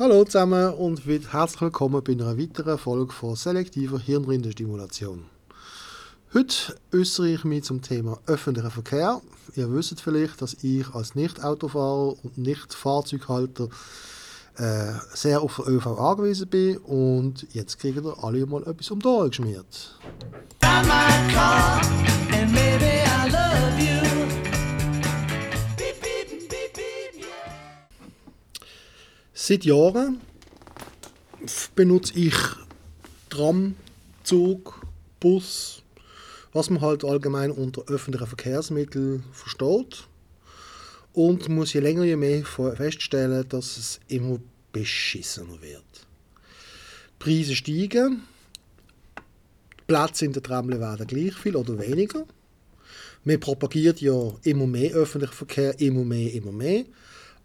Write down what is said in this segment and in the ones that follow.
Hallo zusammen und herzlich willkommen bei einer weiteren Folge von selektiver Hirnrindenstimulation. Heute äußere ich mich zum Thema öffentlicher Verkehr. Ihr wisst vielleicht, dass ich als Nicht-Autofahrer und Nicht-Fahrzeughalter äh, sehr auf den ÖV angewiesen bin und jetzt kriegen ihr alle mal etwas um die Ohren geschmiert. Seit Jahren benutze ich Tram, Zug, Bus, was man halt allgemein unter öffentlichen Verkehrsmitteln versteht. Und muss je länger je mehr feststellen, dass es immer beschissener wird. Die Preise steigen, Plätze in der Tramle werden gleich viel oder weniger. Man propagiert ja immer mehr öffentlichen Verkehr, immer mehr, immer mehr.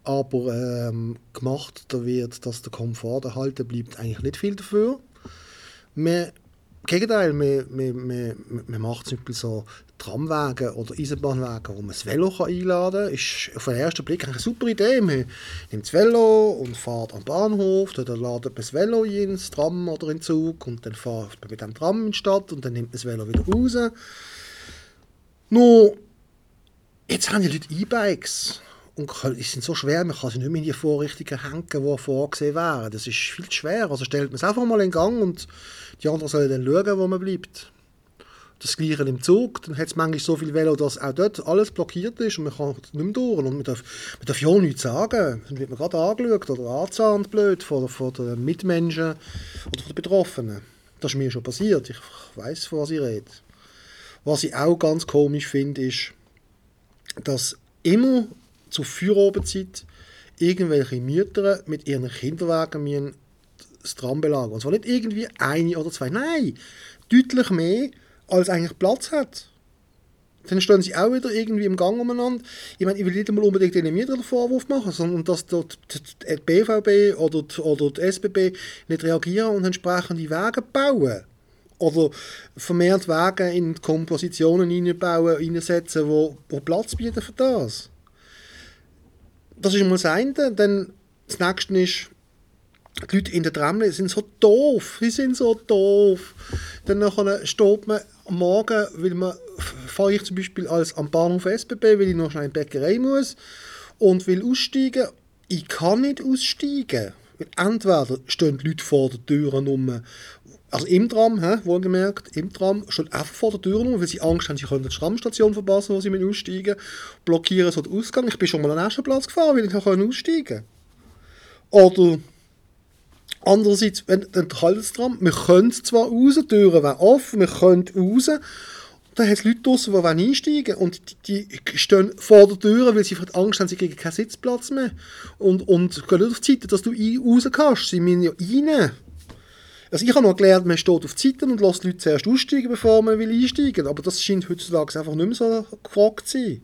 Aber ähm, gemacht da wird, dass der Komfort erhalten bleibt, eigentlich nicht viel dafür. Man Gegenteil, man, man, man, man macht zum Beispiel so Tramwagen oder Eisenbahnwagen, wo man das Velo einladen kann. Ist auf den ersten Blick eine super Idee. Man nimmt das Velo und fährt am Bahnhof, dann ladet man das Velo ein ins Tram oder in den Zug und dann fährt man mit dem Tram in die Stadt und dann nimmt man das Velo wieder raus. Nur, jetzt haben die Leute E-Bikes und die sind so schwer, man kann sie nicht mehr in die Vorrichtungen hängen, die vorgesehen wären. Das ist viel zu schwer. Also stellt man es einfach mal in Gang und die anderen sollen dann schauen, wo man bleibt. Das Gleiche im Zug, dann hat es manchmal so viel Velo, dass auch dort alles blockiert ist und man kann nicht mehr durch. Und man darf, man darf ja auch nichts sagen. Dann wird man gerade angeschaut oder angezahnt blöd von, von den Mitmenschen oder von den Betroffenen. Das ist mir schon passiert. Ich weiß, von was ich rede. Was ich auch ganz komisch finde, ist, dass immer zur Feuerabenzeit irgendwelche Mütter mit ihren Kinderwagen das Tram belagern. Und zwar nicht irgendwie eine oder zwei, nein, deutlich mehr, als eigentlich Platz hat. Dann stehen sie auch wieder irgendwie im Gang umeinander. Ich meine, ich will nicht einmal unbedingt den Mieter den Vorwurf machen, sondern dass dort die BVB oder die, oder die SBB nicht reagieren und entsprechend die Wege bauen. Oder vermehrt Wege in Kompositionen einbauen, einsetzen, wo, wo Platz bieten für das. Das ist mal das eine. Dann das nächste ist, die Leute in der Tramle sind so doof. Sie sind so doof. Dann nachher steht man am Morgen, weil man, fahre ich zum Beispiel als am Bahnhof SBB, weil ich noch schnell in die Bäckerei muss und will aussteigen. Ich kann nicht aussteigen. Entweder stehen die Leute vor der Tür rum, also im Tram, he, wohlgemerkt, im Tram, stehen einfach vor der Tür rum, weil sie Angst haben, sie können die Tramstation verpassen, wo sie aussteigen blockieren so den Ausgang. Ich bin schon mal an den Platz gefahren, weil ich aussteigen konnte. Oder Andererseits, wenn dann Haltestram, wir können zwar raus, die Türen wären offen, wir können raus, dann hat es Leute draussen, die einsteigen wollen. Und die, die, stehen vor der Tür, weil sie Angst haben, sie kriegen keinen Sitzplatz mehr. Und, und gehen nicht auf die Seite, dass du raus kannst. Sie müssen ja rein. Also ich habe noch gelernt, man steht auf die Seite und lässt die Leute zuerst aussteigen, bevor man will einsteigen Aber das scheint heutzutage einfach nicht mehr so gefragt zu sein.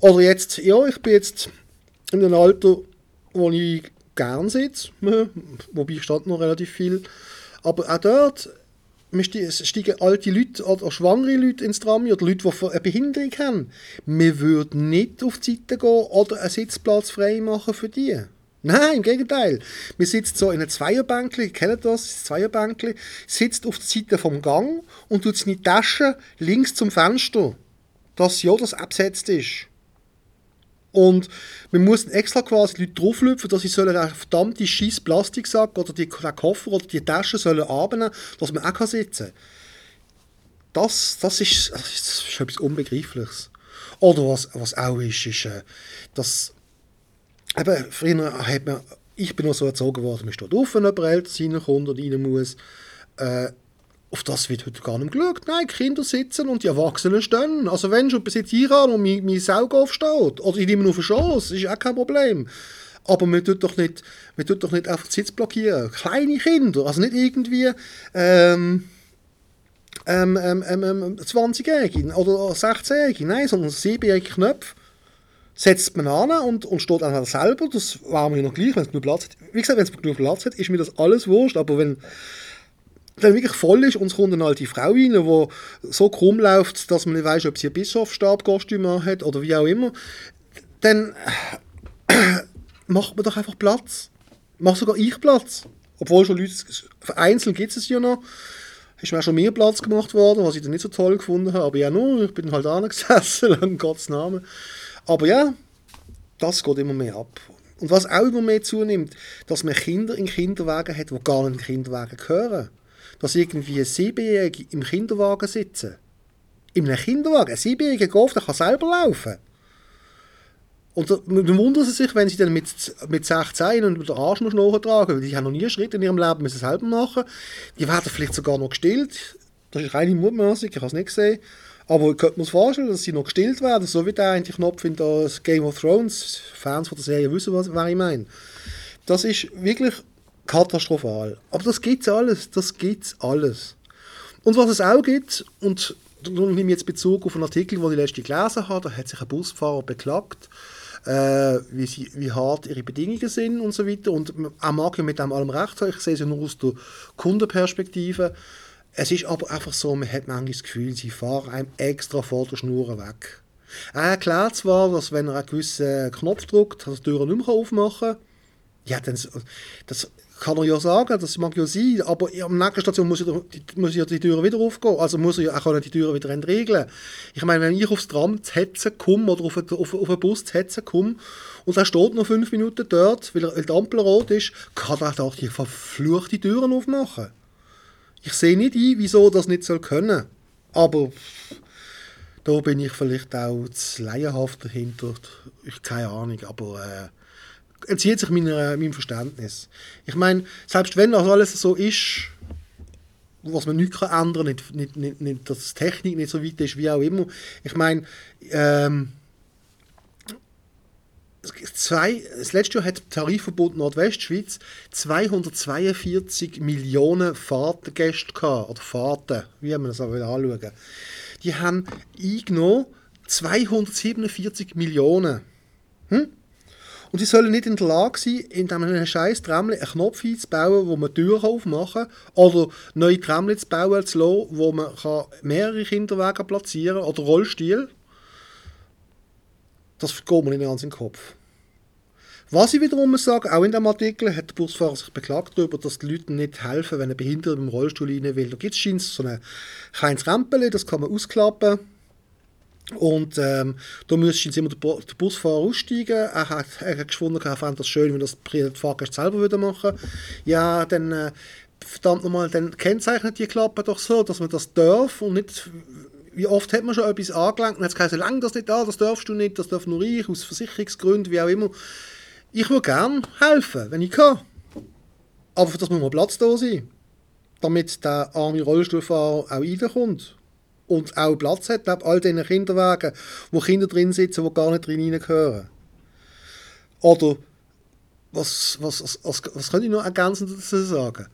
Oder jetzt, ja, ich bin jetzt in einem Alter, wo ich gern sitze, wobei ich stand noch relativ viel. Aber auch dort steigen alte Leute oder schwangere Leute ins Tram oder Leute, die eine Behinderung haben. Wir würden nicht auf die Seite gehen oder einen Sitzplatz frei machen für die. Nein, im Gegenteil. Wir sitzen so in einem Zweierbänkli, kennt das, das Zweierbänkli, sitzt auf der Seite vom Gang und tut seine Tasche links zum Fenster, dass ja das absetzt ist. Und wir mussten extra quasi Leute drauflüpfen, dass sie sollen einen verdammten scheiß Plastiksack oder die, den Koffer oder die Tasche sollen abnehmen, dass man auch sitzen kann. Das, das, ist, das ist etwas Unbegreifliches. Oder was, was auch ist, ist, äh, dass eben, früher hat man, ich bin noch so erzogen worden, man steht auf, wenn jemand älter reinkommt oder rein muss. Äh, auf das wird heute gar nicht geschaut. Nein, die Kinder sitzen und die Erwachsenen stehen. Also wenn schon bis jetzt hier an und mein, mein Saug aufsteht, oder ich nehme nur auf den Schoss, ist auch kein Problem. Aber man tut doch nicht, man tut doch nicht einfach den Sitz blockieren. Kleine Kinder, also nicht irgendwie ähm, ähm, ähm, ähm, 20-Jährige ähm, oder 16-Jährige, nein, sondern 7-jährige Knöpfe setzt man an und, und steht halt selber, das war mir noch gleich, wenn es genug Platz hat. Wie gesagt, wenn es genug Platz hat, ist mir das alles wurscht, aber wenn dann wirklich voll ist und es kommt eine alte Frau rein, die so krumm läuft, dass man nicht weiß, ob sie ein Bischofsstabkostüm hat oder wie auch immer, dann macht man doch einfach Platz. Mach sogar ich Platz. Obwohl schon Leute, vereinzelt gibt es ja noch. Ist mir auch schon mehr Platz gemacht worden, was ich dann nicht so toll gefunden habe. Aber ja, nur, ich bin halt angesessen, in Gottes Namen. Aber ja, das geht immer mehr ab. Und was auch immer mehr zunimmt, dass man Kinder in Kinderwagen hat, die gar nicht in Kinderwagen gehören. Dass irgendwie Siebenjährige im Kinderwagen sitzen. In einem Kinderwagen. Ein Siebenjähriger Golf, der kann selber laufen. Und dann wundern sie sich, wenn sie dann mit, mit 16 und den Arsch noch nachtragen, weil die haben noch nie einen Schritt in ihrem Leben müssen selber machen. Die werden vielleicht sogar noch gestillt. Das ist reine Mutmaßung, ich habe es nicht gesehen. Aber ich könnte mir vorstellen, dass sie noch gestillt werden, so wie der eigentlich Knopf in das Game of Thrones. Fans von der Serie wissen, was, was ich meine. Das ist wirklich katastrophal. Aber das gibt's alles, das gibt's alles. Und was es auch gibt, und da nehme ich jetzt Bezug auf einen Artikel, den ich letzte gelesen habe, da hat sich ein Busfahrer beklagt, äh, wie, sie, wie hart ihre Bedingungen sind und so weiter. Und er mag ja mit dem allem recht haben, ich sehe es ja nur aus der Kundenperspektive. Es ist aber einfach so, man hat manchmal das Gefühl, sie fahren einem extra vor der Schnur weg. Er erklärt zwar, dass wenn er einen gewissen Knopf drückt, dass er die Tür nicht mehr aufmachen kann. Ja, dann, das kann er ja sagen, das mag ja sein, aber am nächsten Station muss ja, die, muss ja die Tür wieder aufgehen, also muss er ja auch die Tür wieder entriegeln. Ich meine, wenn ich aufs Tram zu hetzen komme oder auf, auf, auf einen Bus zu hetzen komme und er steht noch fünf Minuten dort, weil, er, weil die Ampel rot ist, kann er doch die verfluchte Türen aufmachen. Ich sehe nicht ein, wieso das nicht soll können. Aber da bin ich vielleicht auch zu laienhaft dahinter. Ich keine Ahnung, aber äh, entzieht sich meiner, meinem Verständnis. Ich meine, selbst wenn das alles so ist, was man nicht kann ändern kann, nicht, nicht, nicht, nicht, dass die Technik nicht so weit ist, wie auch immer. Ich meine, ähm, zwei, das letzte Jahr hat Tarifverbund Nordwestschweiz 242 Millionen Fahrtengäste gehabt, oder Fahrten, wie man das auch anschauen Die haben eingenommen 247 Millionen. Hm? Und sie sollen nicht in der Lage sein, in einem scheiß Tramli einen Knopf einzubauen, wo man Türen aufmachen kann, oder neue Tramli zu bauen zu lassen, wo man mehrere Kinderwagen platzieren kann, oder Rollstuhl das geht mir nicht ganz in den Kopf. Was ich wiederum sage, auch in dem Artikel hat der Busfahrer sich beklagt darüber, dass die Leute nicht helfen, wenn ein Behinderter im Rollstuhl rein will. Da gibt es so ein kleines Rempel, das kann man ausklappen. Und ähm, da müsste immer der, der, Busfahrer aussteigen. Er hat, er hat gefunden, er fände das schön, wenn das die Fahrgäste selber würde machen Ja, dann äh, verdammt nochmal, dann kennzeichnet die Klappe doch so, dass man das darf und nicht wie oft hat man schon etwas angelangt und hat es gesagt, lang das nicht da, das darfst du nicht, das darf nur ich, aus Versicherungsgründen, wie auch immer. Ich würde gerne helfen, wenn ich kann. Aber für das muss mal Platz da sein. Damit der arme Rollstuhlfahrer auch reinkommt. Und auch Platz hat, neben all diesen Kinderwagen, wo Kinder drin sitzen, die gar nicht drin reingehören. Oder, was, was, was, was, was kann ich noch ergänzend dazu sagen?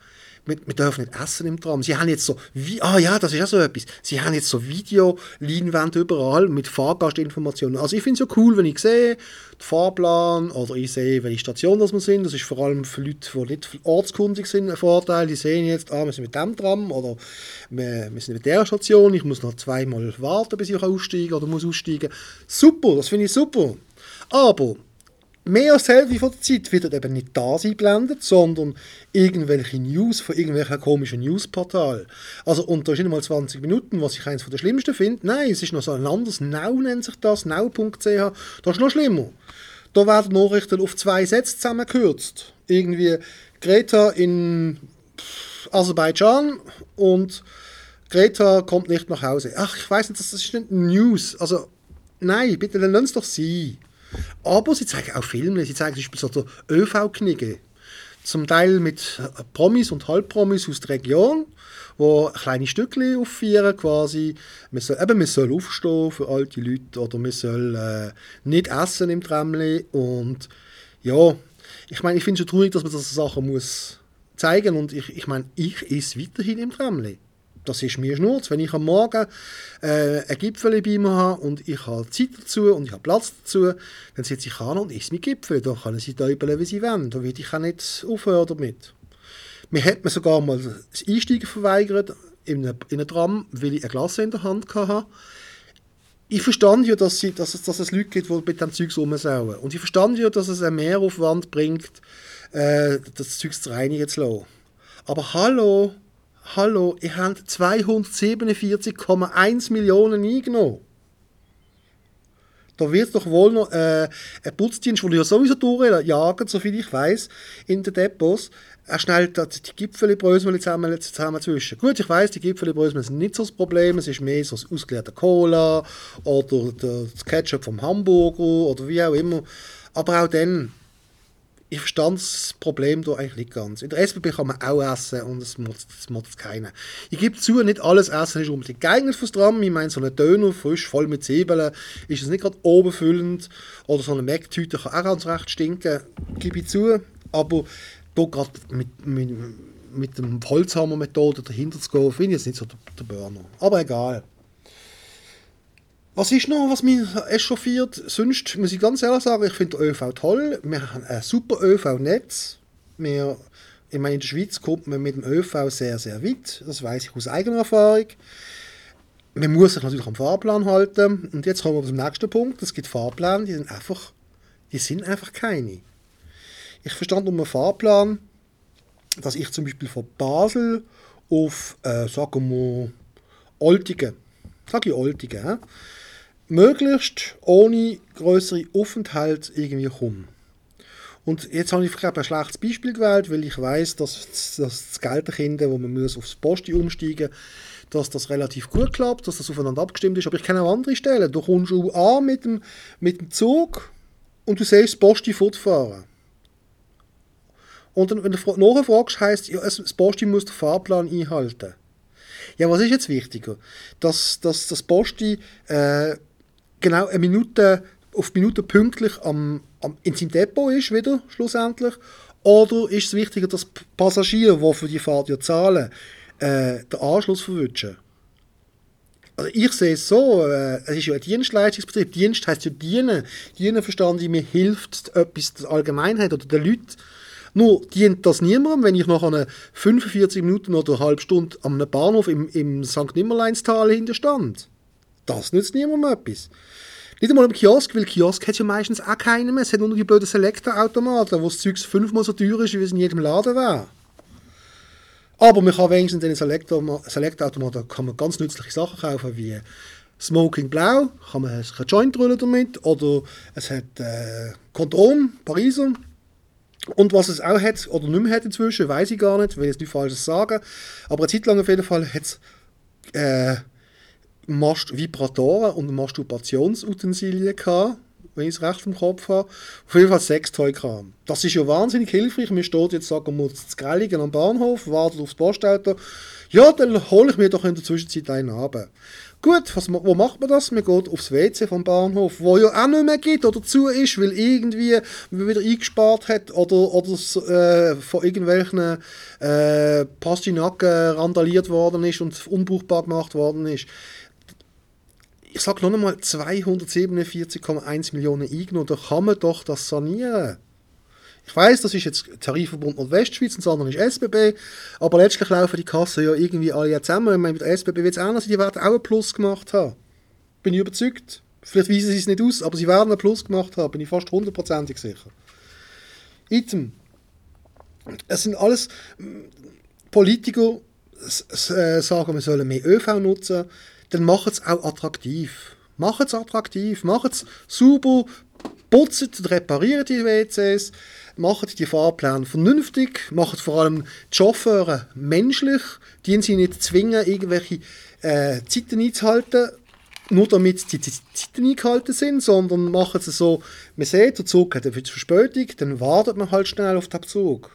Wir, wir dürfen nicht essen im Tram. Sie haben jetzt so, wie, ah ja, das ist ja so etwas, sie haben jetzt so Videoleinwände überall mit Fahrgastinformationen. Also ich finde es ja cool, wenn ich sehe, den Fahrplan oder ich sehe, welche Station das wir sind. Das ist vor allem für Leute, die nicht ortskundig sind, ein Vorteil. Die sehen jetzt, ah, wir sind mit dem Tram oder wir, wir sind mit der Station, ich muss noch zweimal warten, bis ich aussteigen oder muss aussteigen. Super, das finde ich super. Aber mehr als die von der Zeit wird eben nicht das eingeblendet, sondern irgendwelche News von irgendwelchen komischen Newsportalen. Also, und da ist nicht mal 20 Minuten, was ich eines von der schlimmsten finde. Nein, es ist noch so ein anderes Now nennt sich das, now.ch. Das ist noch schlimmer. Da werden Nachrichten auf zwei Sätze zusammengekürzt. Irgendwie Greta in Aserbaidschan und Greta kommt nicht nach Hause. Ach, ich weiß nicht, das ist nicht News. Also, nein, bitte, dann lass es doch sein. Aber sie zeigen auch Filme, sie zeigen zum Beispiel so ÖV-Knigge. Zum Teil mit Promis und Halbpromis aus der Region, wo kleine Stückchen aufführen quasi. Man soll, eben, man soll aufstehen für alte Leute oder man soll äh, nicht essen im Tramli und ja, ich meine, ich finde es schon traurig, dass man das Sachen muss zeigen und ich, ich meine, ich esse weiterhin im Tramli das ist mir Schnurz. Wenn ich am Morgen äh, ein Gipfel bei mir habe und ich habe Zeit dazu und ich habe Platz dazu, dann sitze ich an und esse mein Gipfel. Da können sie täubeln, wie sie wollen. Da würde ich auch nicht aufhören damit. Mir hat mir sogar mal das Einsteigen verweigert in einem, in einem Tram, weil ich eine Glas in der Hand hatte. ich verstand ja, dass, sie, dass, es, dass es Leute gibt, die mit dem Zeug rumsauen. Und ich verstand ja, dass es einen Mehraufwand bringt, äh, das Zeug zu reinigen zu lassen. Aber hallo, hallo, ihr habt 247,1 Millionen eingenommen. Da wird doch wohl noch äh, ein Putzdienst, den ja sowieso durchjagen, soviel ich weiß, in den Depots. Er schnellt die Gipfelbrösel zusammen, zusammen zwischen. Gut, ich weiß, die Gipfelbrösel sind nicht so das Problem, es ist mehr so das ausgeleerte Cola oder das Ketchup vom Hamburger oder wie auch immer. Aber auch dann, ich verstand das Problem da eigentlich nicht ganz. In der SBB kann man auch essen und es macht, keiner. Ich gebe zu, nicht alles Essen ist unbedingt geeignet fürs Tram. Ich meine, so ein Döner frisch, voll mit Zwiebeln, ist es nicht gerade obenfüllend. Oder so eine Mac-Tüte kann auch ganz recht stinken, gebe ich zu. Aber da gerade mit, mit, mit dem Holzhammer-Methode dahinter zu gehen, finde ich jetzt nicht so der, der Burner. Aber egal. Was ist noch, was mich echauffiert? Sonst muss ich ganz ehrlich sagen, ich finde den ÖV toll. Wir haben ein super ÖV-Netz. ich meine, in der Schweiz kommt man mit dem ÖV sehr, sehr weit. Das weiß ich aus eigener Erfahrung. Man muss sich natürlich am Fahrplan halten. Und jetzt kommen wir zum nächsten Punkt. Es gibt Fahrpläne, die sind einfach, die sind einfach keine. Ich verstand einen Fahrplan, dass ich zum Beispiel von Basel auf, äh, sagen wir, Oltigen, sage ich Oltigen, möglichst ohne größere Aufenthalt irgendwie komme. Und jetzt habe ich glaube ein schlechtes Beispiel gewählt, weil ich weiß, dass, dass das Gelderkinder, wo man muss aufs Posti umsteigen dass das relativ gut klappt, dass das aufeinander abgestimmt ist. Aber ich kenne auch andere Stellen. Du kommst an mit dem, mit dem Zug und du siehst das Posti fortfahren. Und dann, wenn du nachher fragst, heisst ja, das Posti muss den Fahrplan einhalten. Ja, was ist jetzt wichtiger? Dass, dass das Posti äh, genau eine Minute auf Minute pünktlich am, am, in seinem Depot ist, wieder schlussendlich? Oder ist es wichtiger, dass Passagiere, die für die Fahrt ja zahlen, äh, den Anschluss verwünschen? Also ich sehe es so, äh, es ist ja ein Dienstleistungsbetrieb. Dienst heisst ja dienen. Dienen verstanden ich, mir hilft etwas der Allgemeinheit oder den Leuten nur dient das niemandem, wenn ich nach einer 45 Minuten oder eine halbe Stunde am Bahnhof im, im St. Nimmerleinstal hinterstand. Das nützt niemandem etwas. Nicht einmal im Kiosk, weil Kiosk hat ja meistens auch keinen mehr. Es hat nur die blöden Selector-Automaten, wo das Zeug fünfmal so teuer ist, wie es in jedem Laden wäre. Aber man kann wenigstens in den Selector-Automaten kann ganz nützliche Sachen kaufen, wie Smoking Blau, kann man ein Joint rollen damit, oder es hat äh, Kondom, Pariser, und was es auch hat, oder nicht mehr hat inzwischen, weiß ich gar nicht, will jetzt nicht Falsches sagen. Aber eine Zeit lang auf jeden Fall hat es äh, Vibratoren und Masturbationsutensilien gehabt, wenn ich es recht im Kopf habe. Auf jeden Fall Sextoy-Kram. Das ist ja wahnsinnig hilfreich. Mir steht jetzt, sagen wir, zu Grelligen am Bahnhof, wartet aufs Postauto. Ja, dann hole ich mir doch in der Zwischenzeit einen ab. Gut, was, wo macht man das? Man geht aufs WC vom Bahnhof, wo ja auch nicht mehr gibt oder zu ist, weil irgendwie man wieder eingespart hat oder, oder äh, von irgendwelchen äh, Pastinaken randaliert worden ist und unbrauchbar gemacht worden ist. Ich sage noch einmal 247,1 Millionen eingenommen, da kann man doch das sanieren. Ich weiß, das ist jetzt Tarifverbund Nordwestschweiz und das andere ist SBB, aber letztlich laufen die Kassen ja irgendwie alle zusammen. Ich meine, mit der SBB wird es sein, die werden auch einen Plus gemacht haben. Bin ich überzeugt. Vielleicht weisen sie es nicht aus, aber sie werden einen Plus gemacht haben, bin ich fast hundertprozentig sicher. Item. Es sind alles Politiker, äh, sagen, wir sollen mehr ÖV nutzen, dann macht es auch attraktiv. Macht es attraktiv, macht es super, putzt und repariert die WCs, macht die Fahrpläne vernünftig, macht vor allem die Chauffeure menschlich, die sie nicht zwingen, irgendwelche äh, Zeiten einzuhalten, nur damit die Zeiten eingehalten sind, sondern machen es so, man sieht, der Zug hat eine Verspätung, dann wartet man halt schnell auf den Zug.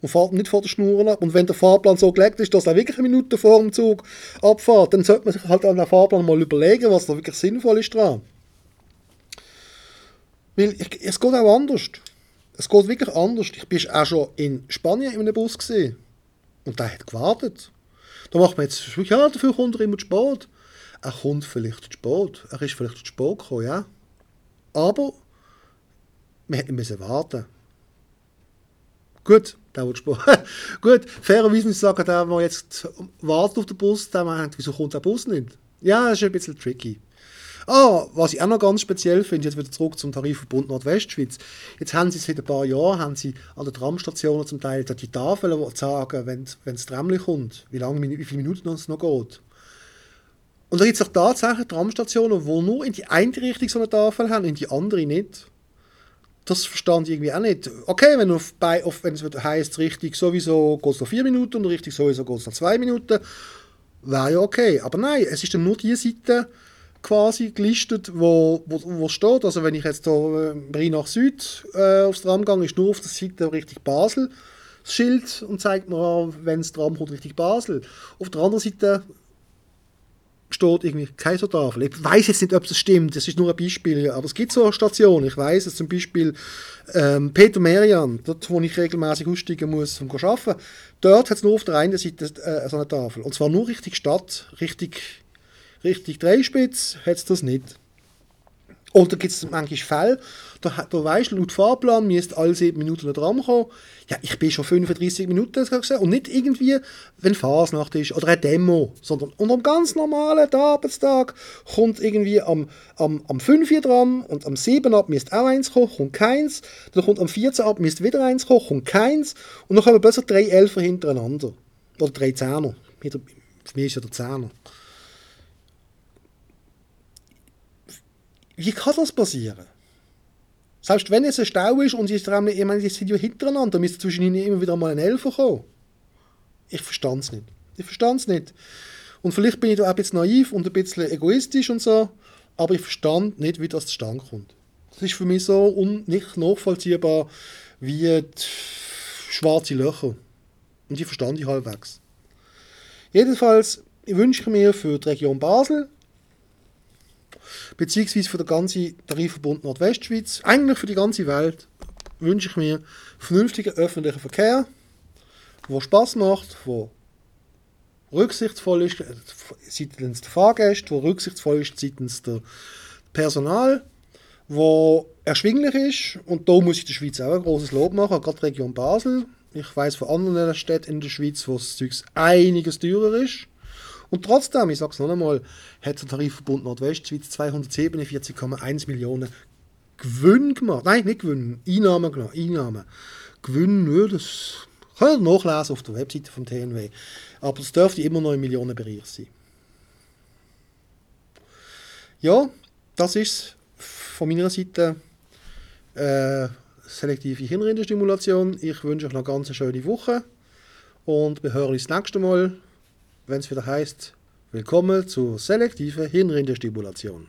Und fährt nicht vor der Schnur ab. Und wenn der Fahrplan so gelegt ist, dass er wirklich eine Minute vor dem Zug abfährt, dann sollte man sich halt an den Fahrplan mal überlegen, was da wirklich sinnvoll ist dran. Weil ich, es geht auch anders. Es geht wirklich anders. Ich bin auch schon in Spanien in einem Bus gesehen und der hat gewartet. Da macht man jetzt, ja, dafür kommt er immer zu spät. Er kommt vielleicht zu spät. Er ist vielleicht zu spät gekommen, ja. Aber wir hätten müssen warten. Gut, der wird spät. Gut, fairerweise sagen, der, der jetzt wartet auf den Bus, der meint, wieso kommt der Bus nicht? Ja, das ist ein bisschen tricky. Ah, was ich auch noch ganz speziell finde, jetzt wieder zurück zum Tarifverbund Nordwestschweiz. Jetzt haben sie seit ein paar Jahren haben sie an den Tramstationen zum Teil die Tafeln, die sagen, wenn, wenn das Tramli kommt, wie, lange, wie viele Minuten es noch geht. Und da gibt es auch tatsächlich Tramstationen, die nur in die eine Richtung so eine Tafel haben, in die andere nicht. Das verstand ich irgendwie auch nicht. Okay, wenn, auf, bei, auf, wenn es heisst, richtig sowieso geht es noch vier Minuten und richtig sowieso geht es noch zwei Minuten, wäre ja okay. Aber nein, es ist dann nur die Seite quasi gelistet, wo, wo, wo steht. Also wenn ich jetzt hier äh, nach Süd äh, aufs Tram gehe, ist nur auf der Seite richtig Basel das Schild und zeigt mir, wenn es Tram kommt, richtig Basel. Auf der anderen Seite steht irgendwie Kaisertafel. Ich weiß jetzt nicht, ob das stimmt, das ist nur ein Beispiel, aber es gibt so Stationen. Ich weiß es zum Beispiel ähm, Peter Merian, dort wo ich regelmäßig aussteigen muss, um zu arbeiten, dort hat es nur auf der einen Seite äh, so eine Tafel. Und zwar nur richtig Stadt, richtig, richtig Dreispitz hat es das nicht. Oder gibt es manchmal Fälle, da, da weißt du, laut Fahrplan müsst alle sieben Minuten dran kommen. Ja, ich bin schon 35 Minuten gesehen. und nicht irgendwie, wenn Fasnacht ist oder eine Demo, sondern unter einem ganz normalen Arbeitstag kommt irgendwie am, am, am 5 Uhr dran und am 7 ab müsst auch eins kommen, kommt keins. Dann kommt am 14 ab müsst wieder eins kommen, kommt keins. Und dann kommen plötzlich drei Elfer hintereinander. Oder drei Zehner. Für mich ist ja der Zehner. Wie kann das passieren? Selbst wenn es ein Stau ist und ich meine, die sind ja hintereinander, müsste zwischen ihnen immer wieder mal ein Elfer kommen. Ich verstand es nicht. Ich verstand es nicht. Und vielleicht bin ich da auch ein bisschen naiv und ein bisschen egoistisch und so, aber ich verstand nicht, wie das zustande kommt. Das ist für mich so nicht nachvollziehbar wie schwarze Löcher. Und die verstand ich halbwegs. Jedenfalls wünsche ich mir für die Region Basel beziehungsweise für den ganzen Tarifverbund Nordwestschweiz, eigentlich für die ganze Welt, wünsche ich mir vernünftigen öffentlichen Verkehr, der Spaß macht, der rücksichtsvoll ist äh, seitens der Fahrgäste, der rücksichtsvoll ist seitens der Personal, wo erschwinglich ist und da muss ich der Schweiz auch ein großes Lob machen, gerade die Region Basel. Ich weiß von anderen Städten in der Schweiz, wo das Zeug einiges teurer ist. Und trotzdem, ich sage es noch einmal, hat der Tarifverbund Nordwestschweiz 247,1 Millionen Gewinn gemacht. Nein, nicht Gewinn, Einnahmen gemacht. Einnahmen. Gewinn, ja, das kann ihr nachlesen auf der Webseite vom TNW. Aber es dürfte immer noch im Millionenbereich sein. Ja, das ist von meiner Seite äh, selektive Hirnrindenstimulation. Ich wünsche euch noch eine ganz schöne Woche und wir hören uns das nächste Mal wenn es wieder heißt, willkommen zur selektiven Hirnrindestimulation.